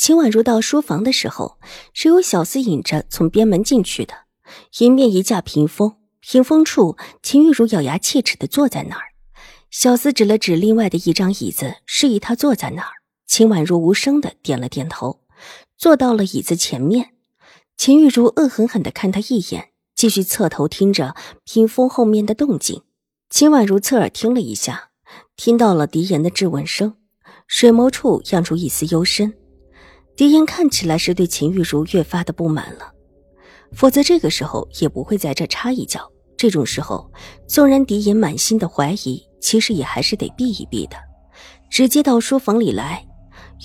秦婉如到书房的时候，是由小厮引着从边门进去的。迎面一架屏风，屏风处，秦玉茹咬牙切齿的坐在那儿。小厮指了指另外的一张椅子，示意他坐在那儿。秦婉如无声的点了点头，坐到了椅子前面。秦玉茹恶狠狠的看他一眼，继续侧头听着屏风后面的动静。秦婉如侧耳听了一下，听到了狄言的质问声，水眸处漾出一丝幽深。狄言看起来是对秦玉茹越发的不满了，否则这个时候也不会在这插一脚。这种时候，纵然狄言满心的怀疑，其实也还是得避一避的。直接到书房里来，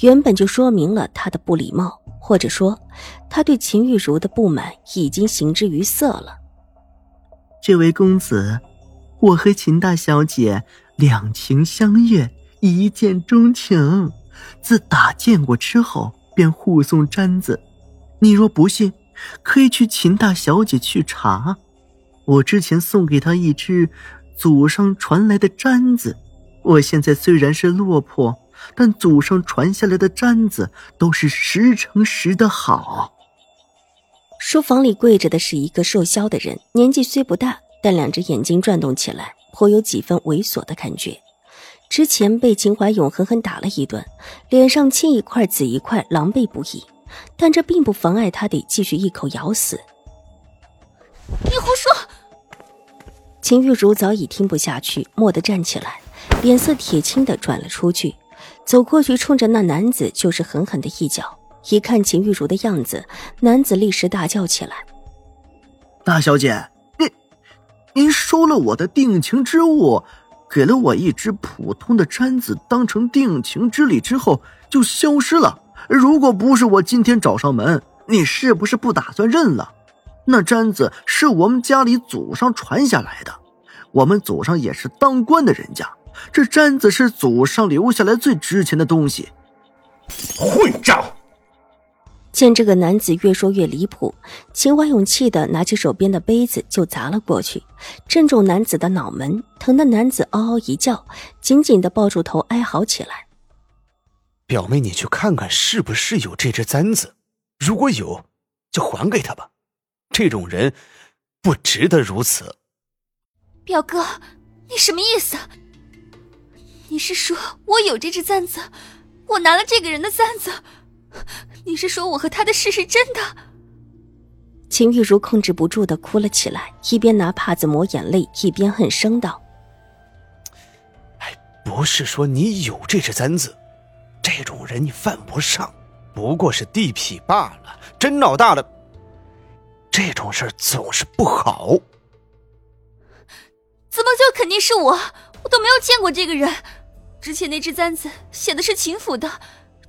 原本就说明了他的不礼貌，或者说他对秦玉茹的不满已经形之于色了。这位公子，我和秦大小姐两情相悦，一见钟情，自打见过之后。便护送簪子，你若不信，可以去秦大小姐去查。我之前送给她一只祖上传来的簪子，我现在虽然是落魄，但祖上传下来的簪子都是十成十的好。书房里跪着的是一个瘦削的人，年纪虽不大，但两只眼睛转动起来，颇有几分猥琐的感觉。之前被秦怀勇狠狠打了一顿，脸上青一块紫一块，狼狈不已。但这并不妨碍他得继续一口咬死。你胡说！秦玉茹早已听不下去，蓦地站起来，脸色铁青的转了出去，走过去冲着那男子就是狠狠的一脚。一看秦玉茹的样子，男子立时大叫起来：“大小姐，您您收了我的定情之物！”给了我一只普通的簪子，当成定情之礼之后就消失了。如果不是我今天找上门，你是不是不打算认了？那簪子是我们家里祖上传下来的，我们祖上也是当官的人家，这簪子是祖上留下来最值钱的东西。混账！见这个男子越说越离谱，秦怀勇气的拿起手边的杯子就砸了过去，正中男子的脑门，疼的男子嗷嗷一叫，紧紧的抱住头哀嚎起来。表妹，你去看看是不是有这只簪子，如果有，就还给他吧。这种人不值得如此。表哥，你什么意思？你是说我有这只簪子，我拿了这个人的簪子？你是说我和他的事是真的？秦玉茹控制不住的哭了起来，一边拿帕子抹眼泪，一边恨声道：“哎，不是说你有这只簪子，这种人你犯不上，不过是地痞罢了。真闹大了，这种事总是不好。怎么就肯定是我？我都没有见过这个人。之前那只簪子写的是秦府的。”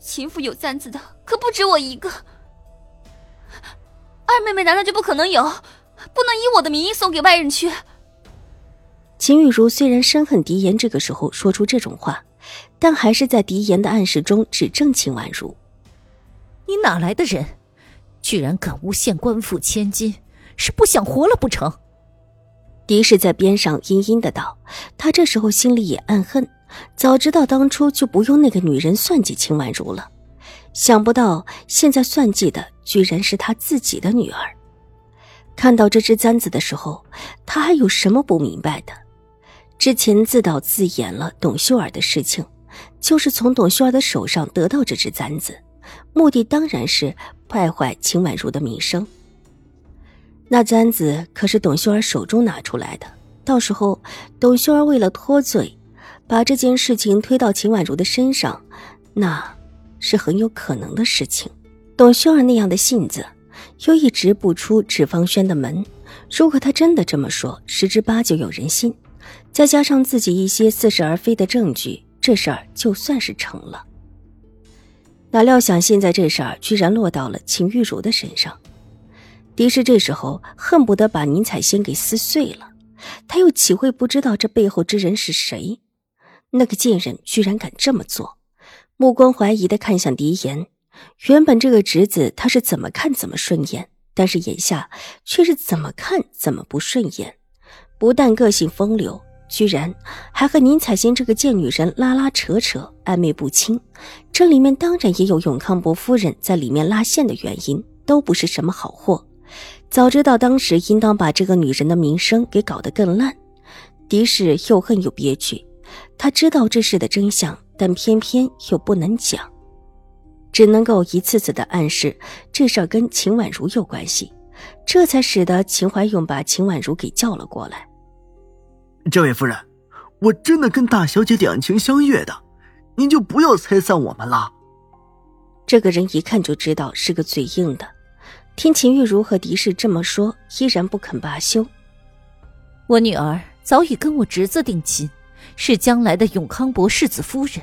秦府有簪子的可不止我一个，二妹妹难道就不可能有？不能以我的名义送给外人去？秦雨茹虽然深恨狄言这个时候说出这种话，但还是在狄言的暗示中指正秦婉如：“你哪来的人，居然敢诬陷官府千金？是不想活了不成？”狄氏在边上阴阴的道：“他这时候心里也暗恨。”早知道当初就不用那个女人算计秦婉如了，想不到现在算计的居然是他自己的女儿。看到这只簪子的时候，他还有什么不明白的？之前自导自演了董秀儿的事情，就是从董秀儿的手上得到这只簪子，目的当然是败坏秦婉如的名声。那簪子可是董秀儿手中拿出来的，到时候董秀儿为了脱罪。把这件事情推到秦婉如的身上，那是很有可能的事情。董秀儿那样的性子，又一直不出纸方轩的门。如果他真的这么说，十之八九有人信。再加上自己一些似是而非的证据，这事儿就算是成了。哪料想现在这事儿居然落到了秦玉茹的身上。狄氏这时候恨不得把宁采仙给撕碎了，他又岂会不知道这背后之人是谁？那个贱人居然敢这么做，目光怀疑的看向狄言。原本这个侄子他是怎么看怎么顺眼，但是眼下却是怎么看怎么不顺眼。不但个性风流，居然还和宁采仙这个贱女人拉拉扯扯，暧昧不清。这里面当然也有永康伯夫人在里面拉线的原因，都不是什么好货。早知道当时应当把这个女人的名声给搞得更烂。狄氏又恨又憋屈，他知道这事的真相，但偏偏又不能讲，只能够一次次的暗示这事儿跟秦婉如有关系，这才使得秦怀勇把秦婉如给叫了过来。这位夫人，我真的跟大小姐两情相悦的，您就不要拆散我们了。这个人一看就知道是个嘴硬的。听秦玉茹和狄氏这么说，依然不肯罢休。我女儿早已跟我侄子定亲，是将来的永康伯世子夫人。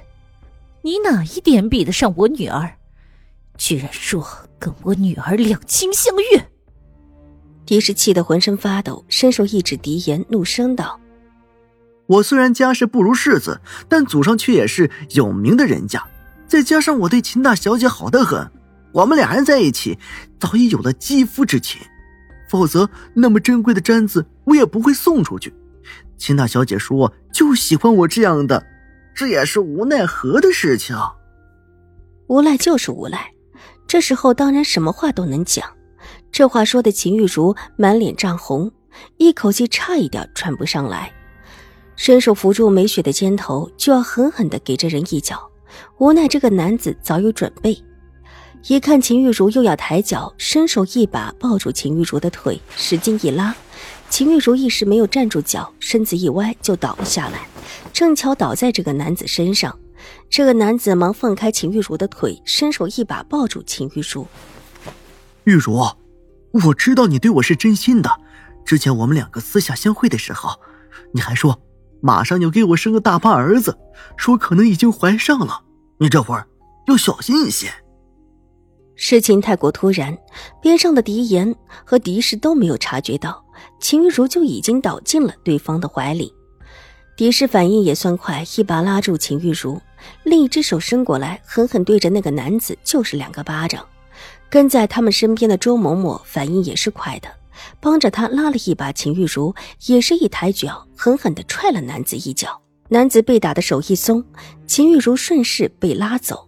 你哪一点比得上我女儿？居然说跟我女儿两情相悦！狄氏气得浑身发抖，伸手一指狄言，怒声道：“我虽然家世不如世子，但祖上却也是有名的人家，再加上我对秦大小姐好得很。”我们俩人在一起，早已有了肌肤之亲，否则那么珍贵的簪子我也不会送出去。秦大小姐说就喜欢我这样的，这也是无奈何的事情。无赖就是无赖，这时候当然什么话都能讲。这话说的秦玉茹满脸涨红，一口气差一点喘不上来，伸手扶住梅雪的肩头，就要狠狠的给这人一脚。无奈这个男子早有准备。一看秦玉茹又要抬脚，伸手一把抱住秦玉茹的腿，使劲一拉，秦玉茹一时没有站住脚，身子一歪就倒了下来，正巧倒在这个男子身上。这个男子忙放开秦玉茹的腿，伸手一把抱住秦玉茹。玉茹，我知道你对我是真心的。之前我们两个私下相会的时候，你还说马上要给我生个大胖儿子，说可能已经怀上了。你这会儿要小心一些。事情太过突然，边上的狄言和狄氏都没有察觉到，秦玉茹就已经倒进了对方的怀里。狄氏反应也算快，一把拉住秦玉茹，另一只手伸过来，狠狠对着那个男子就是两个巴掌。跟在他们身边的周嬷嬷反应也是快的，帮着他拉了一把秦玉茹，也是一抬脚，狠狠地踹了男子一脚。男子被打的手一松，秦玉茹顺势被拉走。